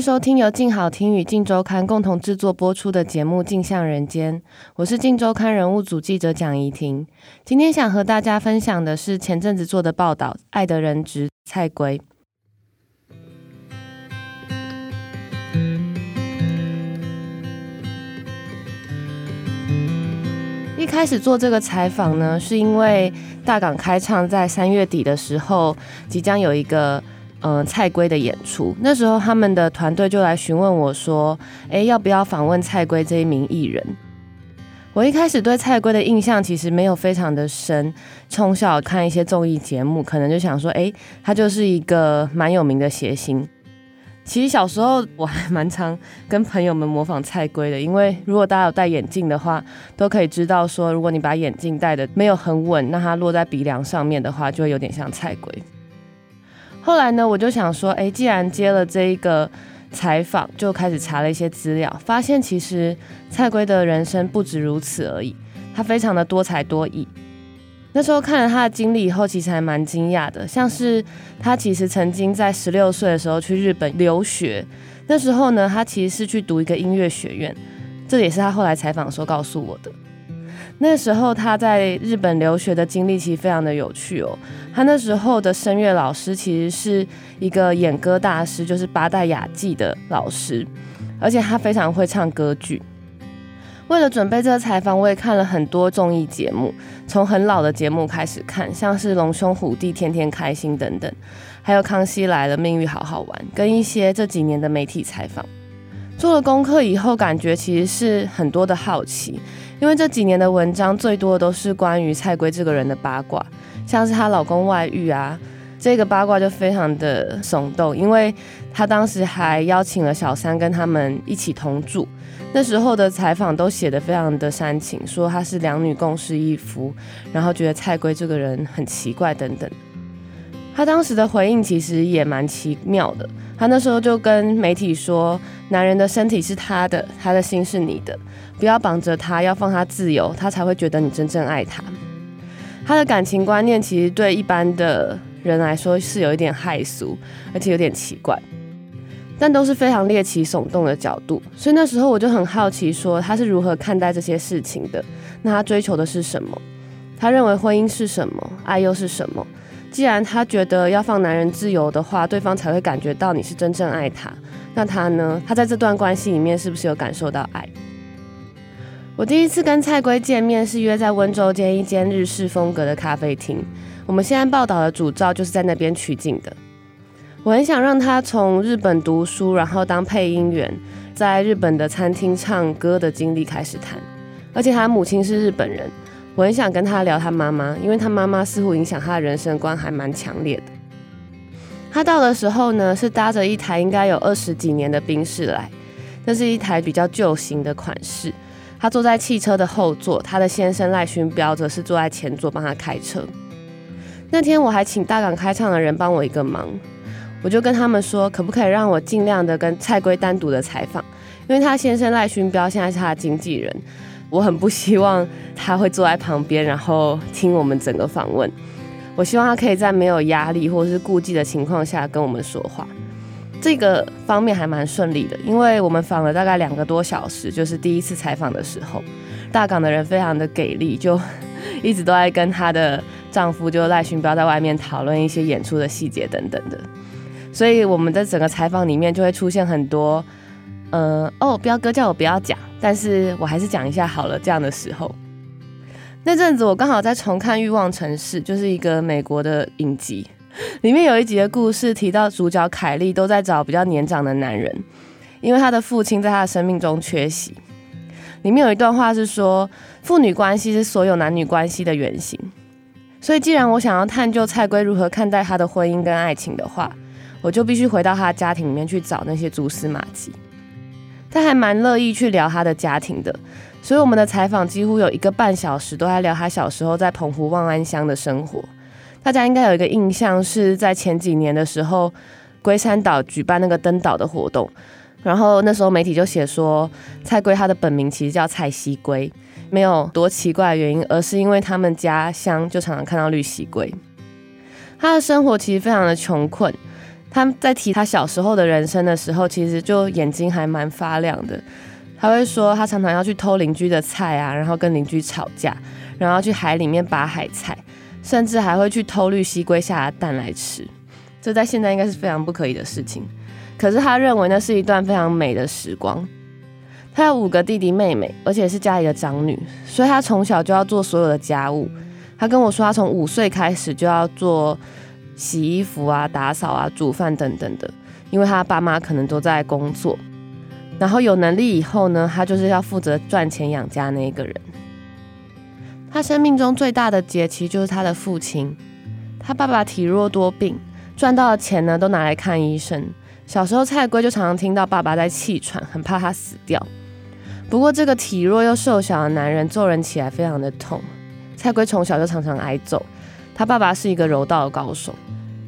收听由静好听与静周刊共同制作播出的节目《镜像人间》，我是静周刊人物组记者蒋怡婷。今天想和大家分享的是前阵子做的报道《爱的人质》蔡圭。一开始做这个采访呢，是因为大港开唱在三月底的时候即将有一个。嗯、蔡圭的演出，那时候他们的团队就来询问我说：“诶，要不要访问蔡圭这一名艺人？”我一开始对蔡圭的印象其实没有非常的深，从小看一些综艺节目，可能就想说：“诶，他就是一个蛮有名的谐星。”其实小时候我还蛮常跟朋友们模仿蔡圭的，因为如果大家有戴眼镜的话，都可以知道说，如果你把眼镜戴得没有很稳，那它落在鼻梁上面的话，就会有点像蔡圭。后来呢，我就想说，哎，既然接了这一个采访，就开始查了一些资料，发现其实蔡圭的人生不止如此而已，他非常的多才多艺。那时候看了他的经历以后，其实还蛮惊讶的，像是他其实曾经在十六岁的时候去日本留学，那时候呢，他其实是去读一个音乐学院，这也是他后来采访的时候告诉我的。那时候他在日本留学的经历其实非常的有趣哦。他那时候的声乐老师其实是一个演歌大师，就是八代雅纪的老师，而且他非常会唱歌剧。为了准备这个采访，我也看了很多综艺节目，从很老的节目开始看，像是《龙兄虎弟》《天天开心》等等，还有《康熙来了》《命运好好玩》，跟一些这几年的媒体采访。做了功课以后，感觉其实是很多的好奇。因为这几年的文章最多的都是关于蔡圭这个人的八卦，像是她老公外遇啊，这个八卦就非常的耸动，因为她当时还邀请了小三跟他们一起同住，那时候的采访都写得非常的煽情，说她是两女共侍一夫，然后觉得蔡圭这个人很奇怪等等。她当时的回应其实也蛮奇妙的，他那时候就跟媒体说，男人的身体是他的，他的心是你的。不要绑着他，要放他自由，他才会觉得你真正爱他。他的感情观念其实对一般的人来说是有一点害俗，而且有点奇怪，但都是非常猎奇耸动的角度。所以那时候我就很好奇，说他是如何看待这些事情的？那他追求的是什么？他认为婚姻是什么？爱又是什么？既然他觉得要放男人自由的话，对方才会感觉到你是真正爱他。那他呢？他在这段关系里面是不是有感受到爱？我第一次跟蔡圭见面是约在温州间一间日式风格的咖啡厅。我们现在报道的主照就是在那边取景的。我很想让他从日本读书，然后当配音员，在日本的餐厅唱歌的经历开始谈。而且他母亲是日本人，我很想跟他聊他妈妈，因为他妈妈似乎影响他的人生观还蛮强烈的。他到的时候呢，是搭着一台应该有二十几年的宾士来，这是一台比较旧型的款式。他坐在汽车的后座，他的先生赖勋彪则是坐在前座帮他开车。那天我还请大港开唱的人帮我一个忙，我就跟他们说，可不可以让我尽量的跟蔡圭单独的采访，因为他先生赖勋彪现在是他的经纪人，我很不希望他会坐在旁边，然后听我们整个访问。我希望他可以在没有压力或者是顾忌的情况下跟我们说话。这个方面还蛮顺利的，因为我们访了大概两个多小时，就是第一次采访的时候，大港的人非常的给力，就一直都在跟她的丈夫就赖勋彪在外面讨论一些演出的细节等等的，所以我们在整个采访里面就会出现很多，呃，哦，彪哥叫我不要讲，但是我还是讲一下好了这样的时候，那阵子我刚好在重看《欲望城市》，就是一个美国的影集。里面有一集的故事提到，主角凯莉都在找比较年长的男人，因为她的父亲在她的生命中缺席。里面有一段话是说，父女关系是所有男女关系的原型。所以，既然我想要探究蔡圭如何看待他的婚姻跟爱情的话，我就必须回到他的家庭里面去找那些蛛丝马迹。他还蛮乐意去聊他的家庭的，所以我们的采访几乎有一个半小时都在聊他小时候在澎湖望安乡的生活。大家应该有一个印象是在前几年的时候，龟山岛举办那个登岛的活动，然后那时候媒体就写说蔡龟他的本名其实叫蔡西龟，没有多奇怪的原因，而是因为他们家乡就常常看到绿蠵龟。他的生活其实非常的穷困。他在提他小时候的人生的时候，其实就眼睛还蛮发亮的。他会说，他常常要去偷邻居的菜啊，然后跟邻居吵架，然后去海里面拔海菜，甚至还会去偷绿蠵龟下的蛋来吃。这在现在应该是非常不可以的事情。可是他认为那是一段非常美的时光。他有五个弟弟妹妹，而且是家里的长女，所以他从小就要做所有的家务。他跟我说，他从五岁开始就要做。洗衣服啊，打扫啊，煮饭等等的，因为他爸妈可能都在工作，然后有能力以后呢，他就是要负责赚钱养家那一个人。他生命中最大的劫其实就是他的父亲，他爸爸体弱多病，赚到的钱呢都拿来看医生。小时候蔡龟就常常听到爸爸在气喘，很怕他死掉。不过这个体弱又瘦小的男人揍人起来非常的痛，蔡龟从小就常常挨揍。他爸爸是一个柔道的高手。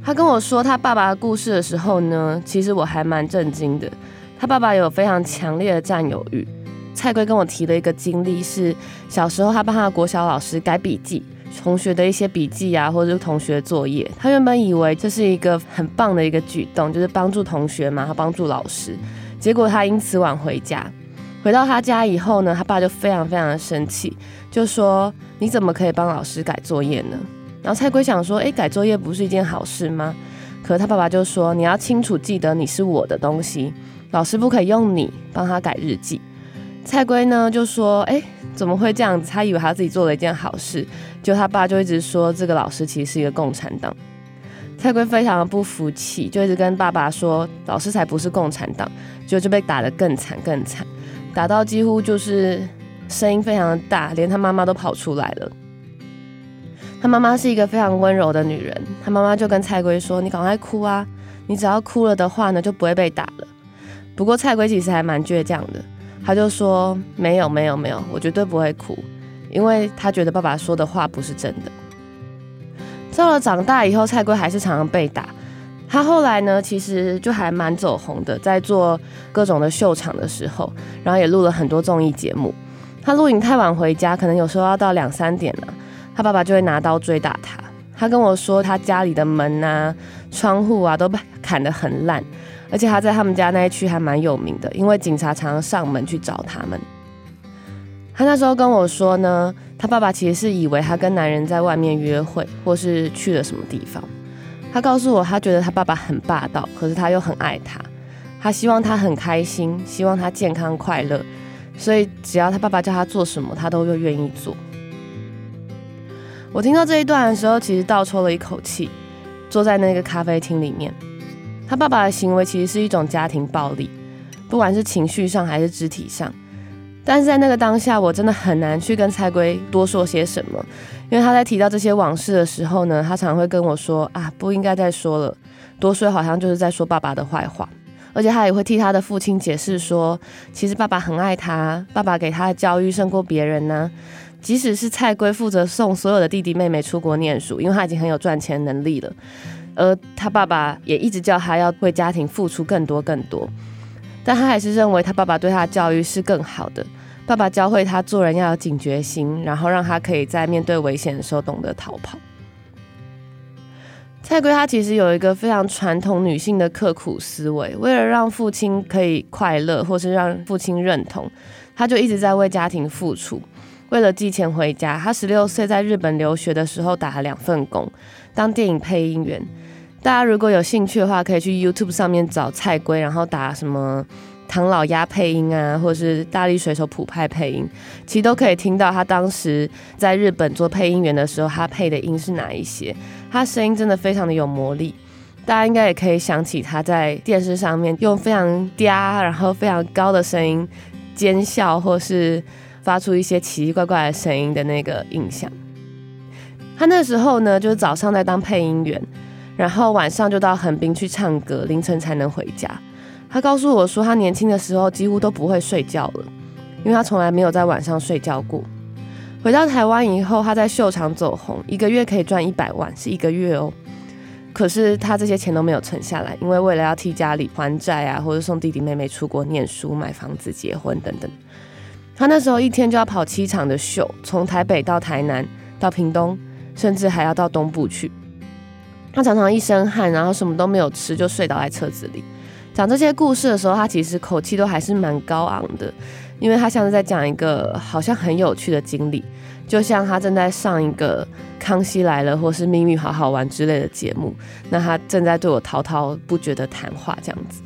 他跟我说他爸爸的故事的时候呢，其实我还蛮震惊的。他爸爸有非常强烈的占有欲。蔡圭跟我提了一个经历，是小时候他帮他国小老师改笔记，同学的一些笔记啊，或者是同学作业。他原本以为这是一个很棒的一个举动，就是帮助同学嘛，他帮助老师。结果他因此晚回家，回到他家以后呢，他爸就非常非常的生气，就说：“你怎么可以帮老师改作业呢？”然后蔡龟想说，哎，改作业不是一件好事吗？可他爸爸就说，你要清楚记得你是我的东西，老师不可以用你帮他改日记。蔡龟呢就说，哎，怎么会这样子？他以为他自己做了一件好事，就他爸就一直说这个老师其实是一个共产党。蔡龟非常的不服气，就一直跟爸爸说，老师才不是共产党，就就被打得更惨更惨，打到几乎就是声音非常的大，连他妈妈都跑出来了。他妈妈是一个非常温柔的女人，他妈妈就跟蔡龟说：“你赶快哭啊，你只要哭了的话呢，就不会被打了。”不过蔡龟其实还蛮倔强的，他就说：“没有，没有，没有，我绝对不会哭，因为他觉得爸爸说的话不是真的。”到了长大以后，蔡龟还是常常被打。他后来呢，其实就还蛮走红的，在做各种的秀场的时候，然后也录了很多综艺节目。他录影太晚回家，可能有时候要到两三点了。他爸爸就会拿刀追打他。他跟我说，他家里的门啊、窗户啊都被 砍得很烂，而且他在他们家那一区还蛮有名的，因为警察常常上门去找他们。他那时候跟我说呢，他爸爸其实是以为他跟男人在外面约会，或是去了什么地方。他告诉我，他觉得他爸爸很霸道，可是他又很爱他，他希望他很开心，希望他健康快乐，所以只要他爸爸叫他做什么，他都愿意做。我听到这一段的时候，其实倒抽了一口气，坐在那个咖啡厅里面。他爸爸的行为其实是一种家庭暴力，不管是情绪上还是肢体上。但是在那个当下，我真的很难去跟蔡圭多说些什么，因为他在提到这些往事的时候呢，他常常会跟我说：“啊，不应该再说了，多说好像就是在说爸爸的坏话。”而且他也会替他的父亲解释说：“其实爸爸很爱他，爸爸给他的教育胜过别人呢。”即使是蔡龟负责送所有的弟弟妹妹出国念书，因为他已经很有赚钱能力了，而他爸爸也一直叫他要为家庭付出更多更多，但他还是认为他爸爸对他的教育是更好的。爸爸教会他做人要有警觉心，然后让他可以在面对危险的时候懂得逃跑。蔡龟他其实有一个非常传统女性的刻苦思维，为了让父亲可以快乐，或是让父亲认同，他就一直在为家庭付出。为了寄钱回家，他十六岁在日本留学的时候打了两份工，当电影配音员。大家如果有兴趣的话，可以去 YouTube 上面找蔡龟，然后打什么唐老鸭配音啊，或者是大力水手普派配音，其实都可以听到他当时在日本做配音员的时候，他配的音是哪一些。他声音真的非常的有魔力，大家应该也可以想起他在电视上面用非常嗲，然后非常高的声音尖笑，或是。发出一些奇奇怪怪的声音的那个印象。他那时候呢，就是早上在当配音员，然后晚上就到横滨去唱歌，凌晨才能回家。他告诉我说，他年轻的时候几乎都不会睡觉了，因为他从来没有在晚上睡觉过。回到台湾以后，他在秀场走红，一个月可以赚一百万，是一个月哦。可是他这些钱都没有存下来，因为为了要替家里还债啊，或者送弟弟妹妹出国念书、买房子、结婚等等，他那时候一天就要跑七场的秀，从台北到台南，到屏东，甚至还要到东部去。他常常一身汗，然后什么都没有吃，就睡倒在车子里。讲这些故事的时候，他其实口气都还是蛮高昂的，因为他像是在讲一个好像很有趣的经历，就像他正在上一个《康熙来了》或是《秘密好好玩》之类的节目，那他正在对我滔滔不绝的谈话这样子。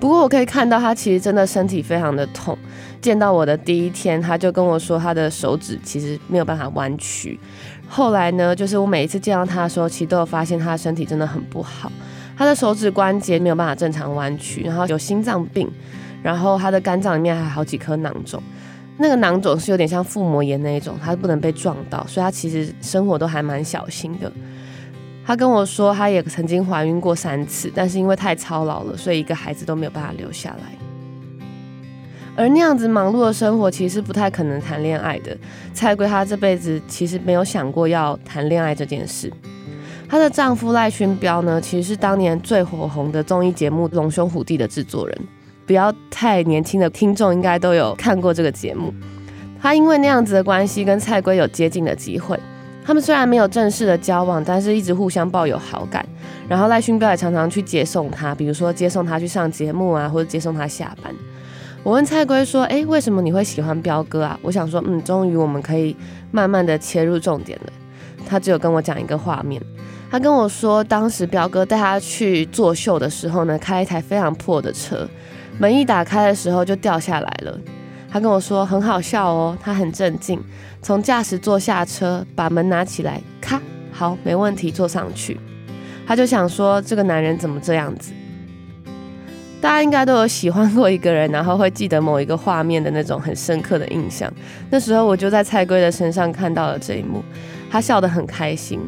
不过我可以看到，他其实真的身体非常的痛。见到我的第一天，他就跟我说，他的手指其实没有办法弯曲。后来呢，就是我每一次见到他的时候，其实都有发现他的身体真的很不好。他的手指关节没有办法正常弯曲，然后有心脏病，然后他的肝脏里面还有好几颗囊肿。那个囊肿是有点像腹膜炎那一种，他不能被撞到，所以他其实生活都还蛮小心的。她跟我说，她也曾经怀孕过三次，但是因为太操劳了，所以一个孩子都没有办法留下来。而那样子忙碌的生活，其实不太可能谈恋爱的。蔡圭她这辈子其实没有想过要谈恋爱这件事。她的丈夫赖勋彪呢，其实是当年最火红的综艺节目《龙兄虎弟》的制作人。不要太年轻的听众应该都有看过这个节目。他因为那样子的关系，跟蔡圭有接近的机会。他们虽然没有正式的交往，但是一直互相抱有好感。然后赖勋彪也常常去接送他，比如说接送他去上节目啊，或者接送他下班。我问蔡龟说：“诶，为什么你会喜欢彪哥啊？”我想说，嗯，终于我们可以慢慢的切入重点了。他只有跟我讲一个画面，他跟我说，当时彪哥带他去作秀的时候呢，开一台非常破的车，门一打开的时候就掉下来了。他跟我说很好笑哦，他很镇静，从驾驶座下车，把门拿起来，咔，好，没问题，坐上去。他就想说，这个男人怎么这样子？大家应该都有喜欢过一个人，然后会记得某一个画面的那种很深刻的印象。那时候我就在蔡龟的身上看到了这一幕，他笑得很开心，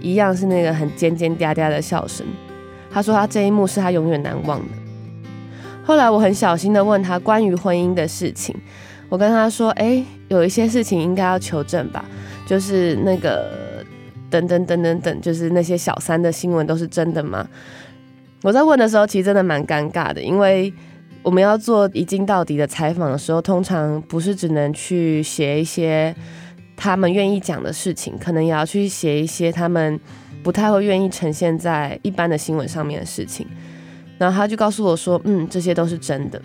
一样是那个很尖尖嗲嗲的笑声。他说他这一幕是他永远难忘的。后来我很小心地问他关于婚姻的事情，我跟他说：“哎，有一些事情应该要求证吧，就是那个等等等等等，就是那些小三的新闻都是真的吗？”我在问的时候，其实真的蛮尴尬的，因为我们要做一镜到底的采访的时候，通常不是只能去写一些他们愿意讲的事情，可能也要去写一些他们不太会愿意呈现在一般的新闻上面的事情。然后他就告诉我说：“嗯，这些都是真的。”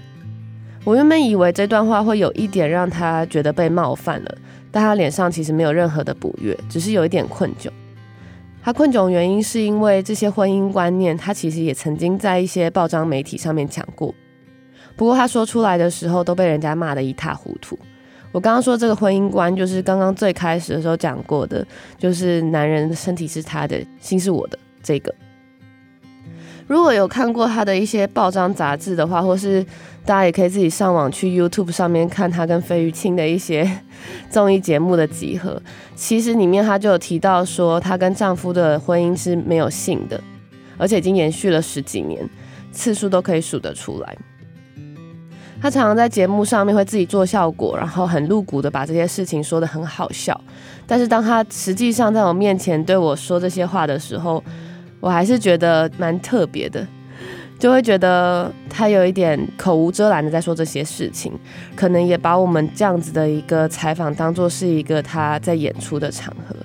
我原本以为这段话会有一点让他觉得被冒犯了，但他脸上其实没有任何的不悦，只是有一点困窘。他困窘原因是因为这些婚姻观念，他其实也曾经在一些报章媒体上面讲过。不过他说出来的时候都被人家骂得一塌糊涂。我刚刚说这个婚姻观，就是刚刚最开始的时候讲过的，就是男人身体是他的，心是我的这个。如果有看过他的一些报章杂志的话，或是大家也可以自己上网去 YouTube 上面看他跟费玉清的一些综艺节目的集合。其实里面他就有提到说，她跟丈夫的婚姻是没有性的，而且已经延续了十几年，次数都可以数得出来。他常常在节目上面会自己做效果，然后很露骨的把这些事情说得很好笑。但是当他实际上在我面前对我说这些话的时候，我还是觉得蛮特别的，就会觉得他有一点口无遮拦的在说这些事情，可能也把我们这样子的一个采访当做是一个他在演出的场合。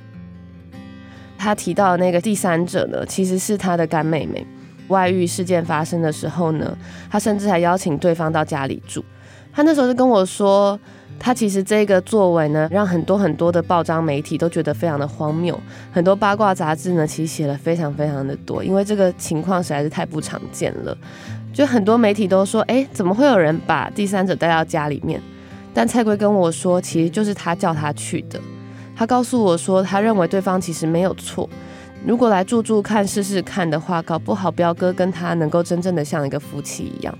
他提到的那个第三者呢，其实是他的干妹妹。外遇事件发生的时候呢，他甚至还邀请对方到家里住。他那时候就跟我说。他其实这个作为呢，让很多很多的报章媒体都觉得非常的荒谬。很多八卦杂志呢，其实写了非常非常的多，因为这个情况实在是太不常见了。就很多媒体都说，哎，怎么会有人把第三者带到家里面？但蔡圭跟我说，其实就是他叫他去的。他告诉我说，他认为对方其实没有错。如果来住住看、试试看的话，搞不好彪哥跟他能够真正的像一个夫妻一样。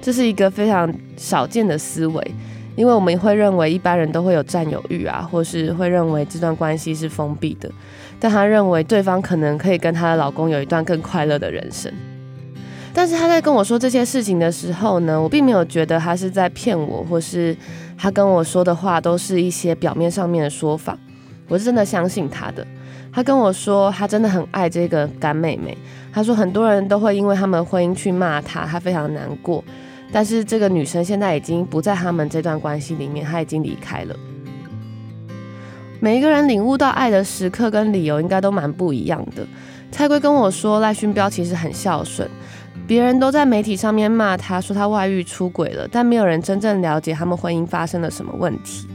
这是一个非常少见的思维。因为我们会认为一般人都会有占有欲啊，或是会认为这段关系是封闭的。但她认为对方可能可以跟她的老公有一段更快乐的人生。但是她在跟我说这些事情的时候呢，我并没有觉得她是在骗我，或是她跟我说的话都是一些表面上面的说法。我是真的相信她的。她跟我说，她真的很爱这个干妹妹。她说很多人都会因为他们婚姻去骂她，她非常难过。但是这个女生现在已经不在他们这段关系里面，她已经离开了。每一个人领悟到爱的时刻跟理由应该都蛮不一样的。蔡龟跟我说，赖勋彪其实很孝顺。别人都在媒体上面骂他，说他外遇出轨了，但没有人真正了解他们婚姻发生了什么问题。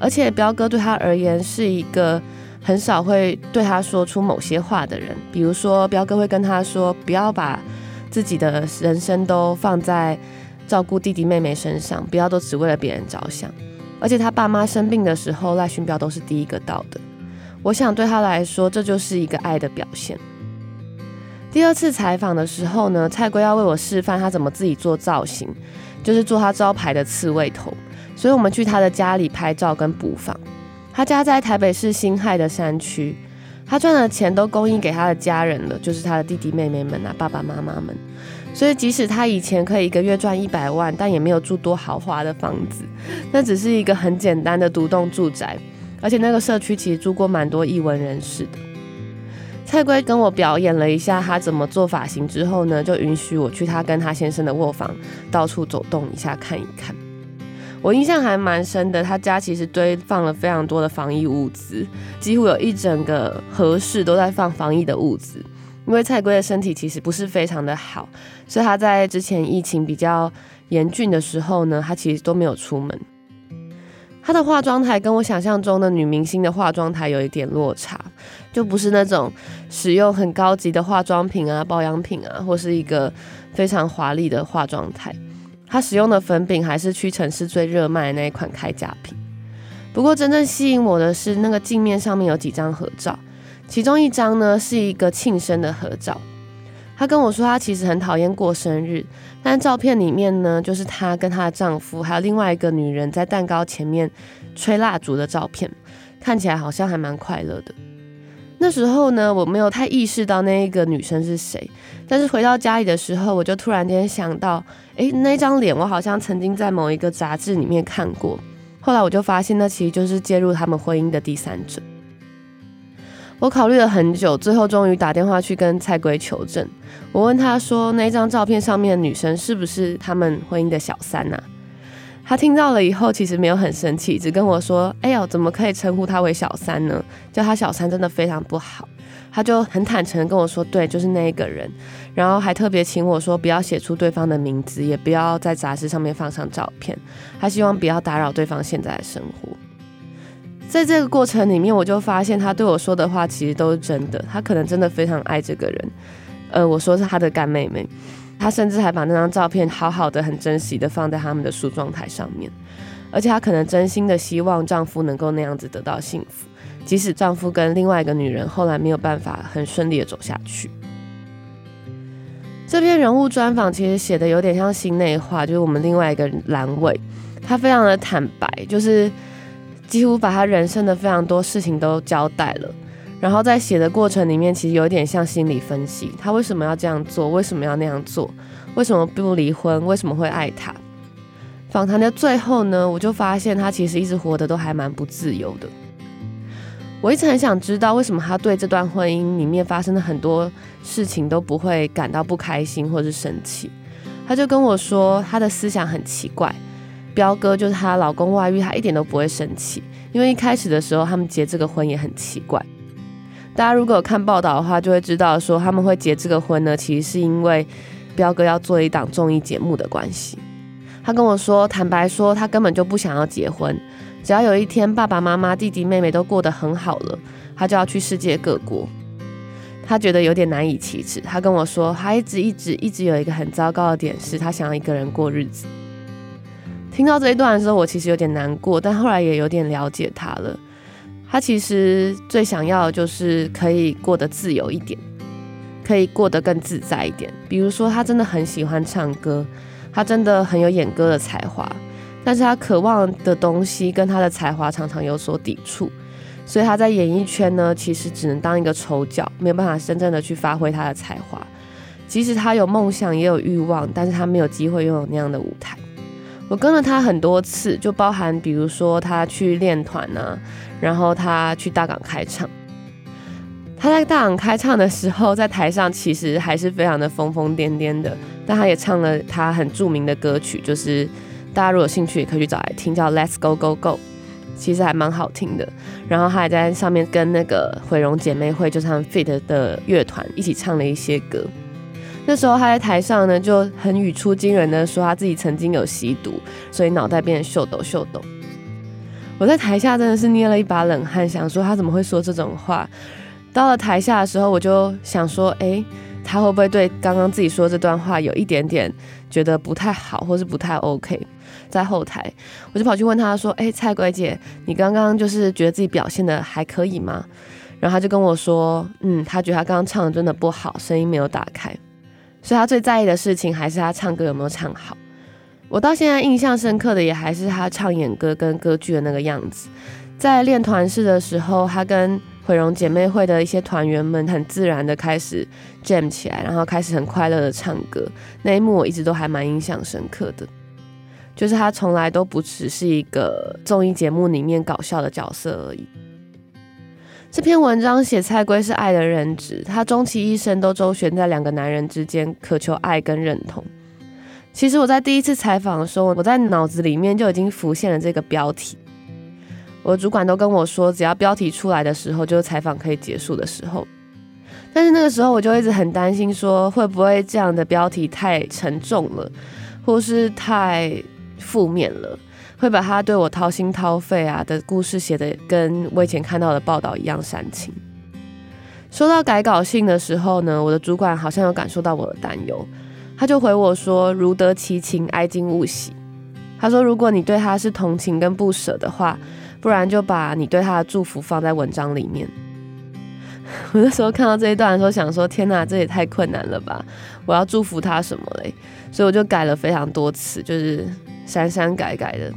而且彪哥对他而言是一个很少会对他说出某些话的人，比如说彪哥会跟他说，不要把自己的人生都放在照顾弟弟妹妹身上，不要都只为了别人着想。而且他爸妈生病的时候，赖勋彪都是第一个到的。我想对他来说，这就是一个爱的表现。第二次采访的时候呢，蔡龟要为我示范他怎么自己做造型，就是做他招牌的刺猬头。所以我们去他的家里拍照跟补访。他家在台北市辛亥的山区，他赚的钱都供应给他的家人了，就是他的弟弟妹妹们啊，爸爸妈妈们。所以即使他以前可以一个月赚一百万，但也没有住多豪华的房子，那只是一个很简单的独栋住宅。而且那个社区其实住过蛮多艺文人士的。蔡龟跟我表演了一下他怎么做发型之后呢，就允许我去他跟他先生的卧房到处走动一下看一看。我印象还蛮深的，他家其实堆放了非常多的防疫物资，几乎有一整个和室都在放防疫的物资。因为蔡圭的身体其实不是非常的好，所以他在之前疫情比较严峻的时候呢，他其实都没有出门。他的化妆台跟我想象中的女明星的化妆台有一点落差，就不是那种使用很高级的化妆品啊、保养品啊，或是一个非常华丽的化妆台。他使用的粉饼还是屈臣氏最热卖的那一款开架品。不过真正吸引我的是那个镜面上面有几张合照，其中一张呢是一个庆生的合照。她跟我说，她其实很讨厌过生日，但照片里面呢，就是她跟她的丈夫还有另外一个女人在蛋糕前面吹蜡烛的照片，看起来好像还蛮快乐的。那时候呢，我没有太意识到那一个女生是谁，但是回到家里的时候，我就突然间想到，诶，那张脸我好像曾经在某一个杂志里面看过。后来我就发现，那其实就是介入他们婚姻的第三者。我考虑了很久，最后终于打电话去跟蔡圭求证。我问他说：“那张照片上面的女生是不是他们婚姻的小三啊？”他听到了以后，其实没有很生气，只跟我说：“哎呦，怎么可以称呼她为小三呢？叫她小三真的非常不好。”他就很坦诚跟我说：“对，就是那一个人。”然后还特别请我说不要写出对方的名字，也不要在杂志上面放上照片。他希望不要打扰对方现在的生活。在这个过程里面，我就发现他对我说的话其实都是真的。他可能真的非常爱这个人。呃，我说是他的干妹妹。他甚至还把那张照片好好的、很珍惜的放在他们的梳妆台上面。而且他可能真心的希望丈夫能够那样子得到幸福，即使丈夫跟另外一个女人后来没有办法很顺利的走下去。这篇人物专访其实写的有点像心内话，就是我们另外一个栏位，他非常的坦白，就是。几乎把他人生的非常多事情都交代了，然后在写的过程里面，其实有点像心理分析，他为什么要这样做，为什么要那样做，为什么不离婚，为什么会爱他。访谈的最后呢，我就发现他其实一直活得都还蛮不自由的。我一直很想知道，为什么他对这段婚姻里面发生的很多事情都不会感到不开心或是生气。他就跟我说，他的思想很奇怪。彪哥就是她老公外遇，她一点都不会生气，因为一开始的时候他们结这个婚也很奇怪。大家如果有看报道的话，就会知道说他们会结这个婚呢，其实是因为彪哥要做一档综艺节目的关系。他跟我说，坦白说，他根本就不想要结婚，只要有一天爸爸妈妈、弟弟妹妹都过得很好了，他就要去世界各国。他觉得有点难以启齿。他跟我说，他一直一直一直有一个很糟糕的点，是他想要一个人过日子。听到这一段的时候，我其实有点难过，但后来也有点了解他了。他其实最想要的就是可以过得自由一点，可以过得更自在一点。比如说，他真的很喜欢唱歌，他真的很有演歌的才华，但是他渴望的东西跟他的才华常常有所抵触，所以他在演艺圈呢，其实只能当一个丑角，没有办法真正的去发挥他的才华。即使他有梦想，也有欲望，但是他没有机会拥有那样的舞台。我跟了他很多次，就包含比如说他去练团啊，然后他去大港开唱。他在大港开唱的时候，在台上其实还是非常的疯疯癫癫的，但他也唱了他很著名的歌曲，就是大家如果有兴趣也可以去找来听，叫《Let's Go Go Go》，其实还蛮好听的。然后他还在上面跟那个毁容姐妹会，就是他们 Fit 的乐团一起唱了一些歌。那时候他在台上呢，就很语出惊人的说他自己曾经有吸毒，所以脑袋变得秀逗秀逗。我在台下真的是捏了一把冷汗，想说他怎么会说这种话。到了台下的时候，我就想说，哎，他会不会对刚刚自己说这段话有一点点觉得不太好，或是不太 OK？在后台，我就跑去问他说，哎，蔡鬼姐，你刚刚就是觉得自己表现的还可以吗？然后他就跟我说，嗯，他觉得他刚刚唱的真的不好，声音没有打开。所以他最在意的事情还是他唱歌有没有唱好。我到现在印象深刻的也还是他唱演歌跟歌剧的那个样子。在练团式的时候，他跟毁容姐妹会的一些团员们很自然的开始 jam 起来，然后开始很快乐的唱歌。那一幕我一直都还蛮印象深刻的，就是他从来都不只是一个综艺节目里面搞笑的角色而已。这篇文章写菜龟是爱的人质，他终其一生都周旋在两个男人之间，渴求爱跟认同。其实我在第一次采访的时候，我在脑子里面就已经浮现了这个标题。我主管都跟我说，只要标题出来的时候，就是采访可以结束的时候。但是那个时候，我就一直很担心，说会不会这样的标题太沉重了，或是太负面了。会把他对我掏心掏肺啊的故事写得跟我以前看到的报道一样煽情。收到改稿信的时候呢，我的主管好像有感受到我的担忧，他就回我说：“如得其情，哀今勿喜。”他说：“如果你对他是同情跟不舍的话，不然就把你对他的祝福放在文章里面。”我那时候看到这一段的时候，想说：“天哪，这也太困难了吧！我要祝福他什么嘞？”所以我就改了非常多次，就是删删改改的。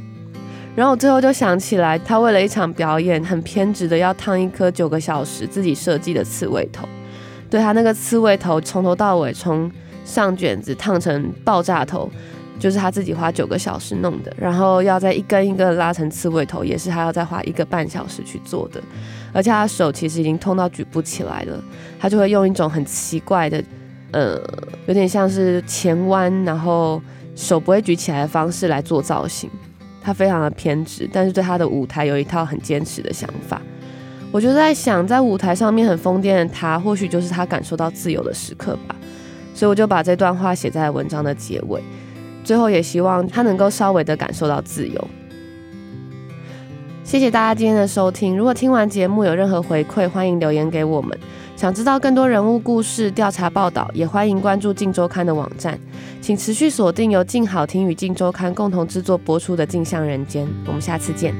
然后我最后就想起来，他为了一场表演，很偏执的要烫一颗九个小时自己设计的刺猬头。对，他那个刺猬头，从头到尾，从上卷子烫成爆炸头，就是他自己花九个小时弄的。然后要再一根一根拉成刺猬头，也是他要再花一个半小时去做的。而且他手其实已经痛到举不起来了，他就会用一种很奇怪的，呃，有点像是前弯，然后手不会举起来的方式来做造型。他非常的偏执，但是对他的舞台有一套很坚持的想法。我就在想，在舞台上面很疯癫的他，或许就是他感受到自由的时刻吧。所以我就把这段话写在文章的结尾，最后也希望他能够稍微的感受到自由。谢谢大家今天的收听。如果听完节目有任何回馈，欢迎留言给我们。想知道更多人物故事、调查报道，也欢迎关注《镜周刊》的网站。请持续锁定由静好听与《镜周刊》共同制作播出的《镜像人间》，我们下次见。